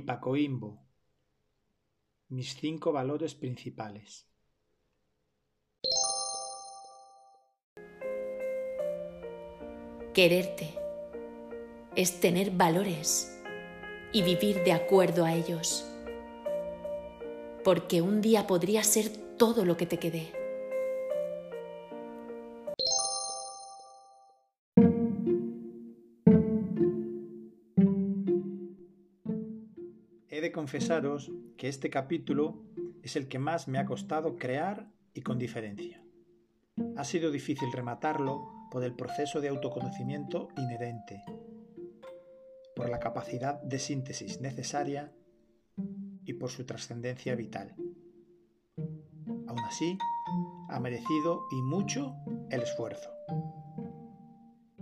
Lipacoimbo. Mis cinco valores principales. Quererte es tener valores y vivir de acuerdo a ellos. Porque un día podría ser todo lo que te quede. Confesaros que este capítulo es el que más me ha costado crear y con diferencia. Ha sido difícil rematarlo por el proceso de autoconocimiento inherente, por la capacidad de síntesis necesaria y por su trascendencia vital. Aún así, ha merecido y mucho el esfuerzo.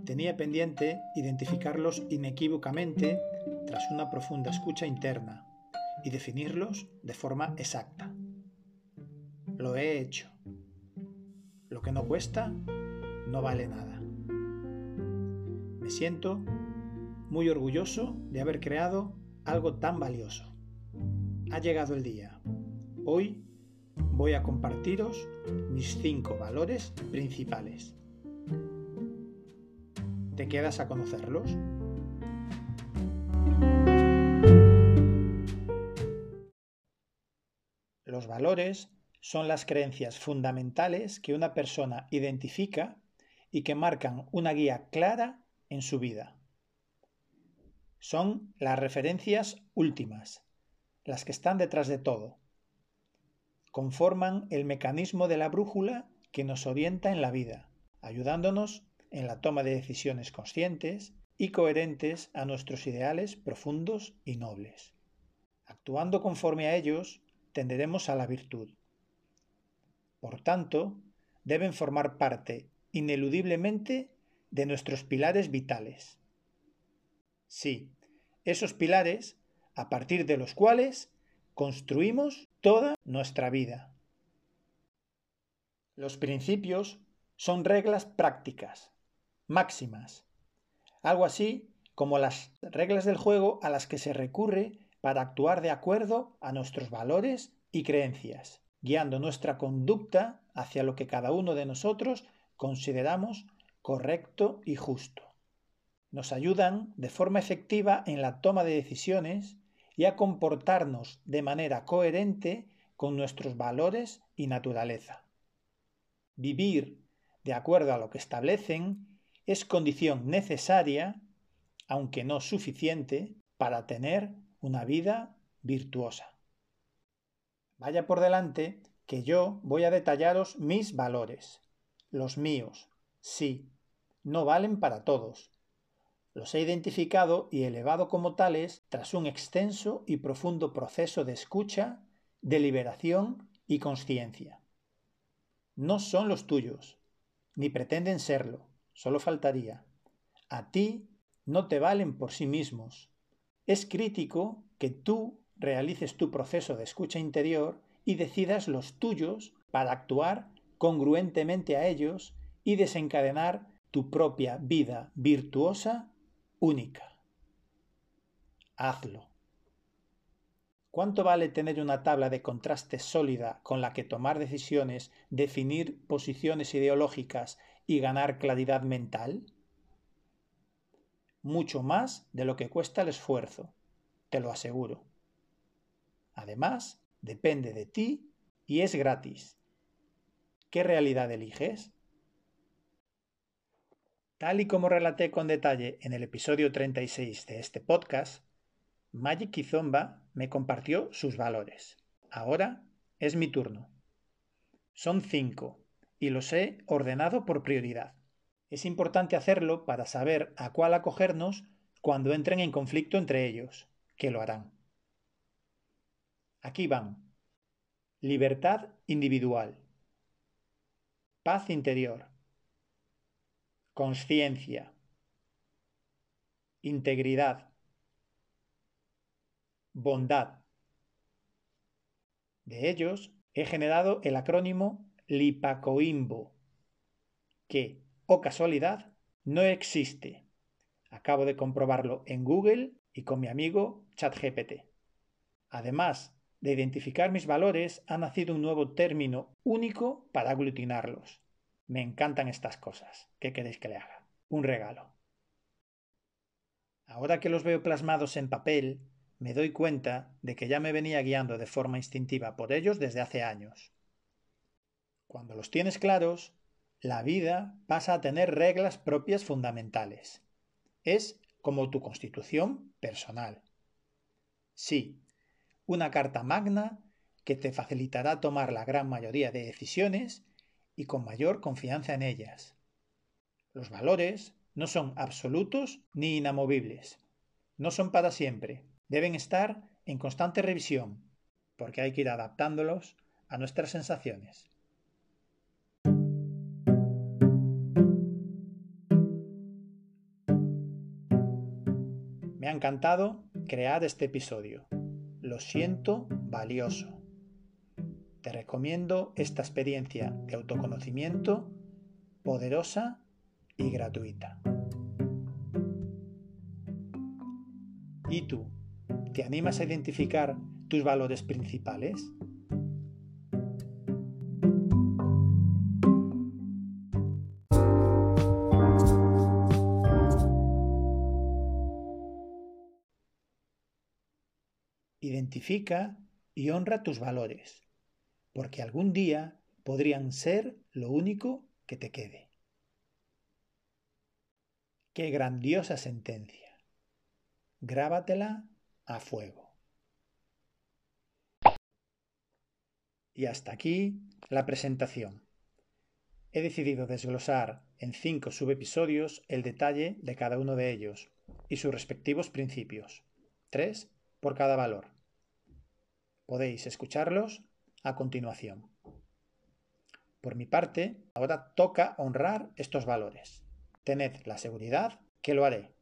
Tenía pendiente identificarlos inequívocamente tras una profunda escucha interna y definirlos de forma exacta. Lo he hecho. Lo que no cuesta no vale nada. Me siento muy orgulloso de haber creado algo tan valioso. Ha llegado el día. Hoy voy a compartiros mis cinco valores principales. ¿Te quedas a conocerlos? Los valores son las creencias fundamentales que una persona identifica y que marcan una guía clara en su vida. Son las referencias últimas, las que están detrás de todo. Conforman el mecanismo de la brújula que nos orienta en la vida, ayudándonos en la toma de decisiones conscientes y coherentes a nuestros ideales profundos y nobles. Actuando conforme a ellos, tenderemos a la virtud. Por tanto, deben formar parte ineludiblemente de nuestros pilares vitales. Sí, esos pilares a partir de los cuales construimos toda nuestra vida. Los principios son reglas prácticas, máximas, algo así como las reglas del juego a las que se recurre para actuar de acuerdo a nuestros valores y creencias, guiando nuestra conducta hacia lo que cada uno de nosotros consideramos correcto y justo. Nos ayudan de forma efectiva en la toma de decisiones y a comportarnos de manera coherente con nuestros valores y naturaleza. Vivir de acuerdo a lo que establecen es condición necesaria, aunque no suficiente, para tener una vida virtuosa. Vaya por delante que yo voy a detallaros mis valores, los míos, sí, no valen para todos. Los he identificado y elevado como tales tras un extenso y profundo proceso de escucha, deliberación y conciencia. No son los tuyos, ni pretenden serlo, solo faltaría. A ti no te valen por sí mismos, es crítico que tú realices tu proceso de escucha interior y decidas los tuyos para actuar congruentemente a ellos y desencadenar tu propia vida virtuosa única. Hazlo. ¿Cuánto vale tener una tabla de contraste sólida con la que tomar decisiones, definir posiciones ideológicas y ganar claridad mental? Mucho más de lo que cuesta el esfuerzo, te lo aseguro. Además, depende de ti y es gratis. ¿Qué realidad eliges? Tal y como relaté con detalle en el episodio 36 de este podcast, Magic Kizomba me compartió sus valores. Ahora es mi turno. Son cinco y los he ordenado por prioridad. Es importante hacerlo para saber a cuál acogernos cuando entren en conflicto entre ellos, que lo harán. Aquí van. Libertad individual. Paz interior. Conciencia. Integridad. Bondad. De ellos he generado el acrónimo LIPACOIMBO, que o casualidad no existe. Acabo de comprobarlo en Google y con mi amigo ChatGPT. Además de identificar mis valores, ha nacido un nuevo término único para aglutinarlos. Me encantan estas cosas. ¿Qué queréis que le haga? Un regalo. Ahora que los veo plasmados en papel, me doy cuenta de que ya me venía guiando de forma instintiva por ellos desde hace años. Cuando los tienes claros, la vida pasa a tener reglas propias fundamentales. Es como tu constitución personal. Sí, una carta magna que te facilitará tomar la gran mayoría de decisiones y con mayor confianza en ellas. Los valores no son absolutos ni inamovibles. No son para siempre. Deben estar en constante revisión, porque hay que ir adaptándolos a nuestras sensaciones. Me ha encantado crear este episodio. Lo siento valioso. Te recomiendo esta experiencia de autoconocimiento poderosa y gratuita. ¿Y tú? ¿Te animas a identificar tus valores principales? Identifica y honra tus valores, porque algún día podrían ser lo único que te quede. Qué grandiosa sentencia. Grábatela a fuego. Y hasta aquí la presentación. He decidido desglosar en cinco subepisodios el detalle de cada uno de ellos y sus respectivos principios. Tres por cada valor. Podéis escucharlos a continuación. Por mi parte, ahora toca honrar estos valores. Tened la seguridad que lo haré.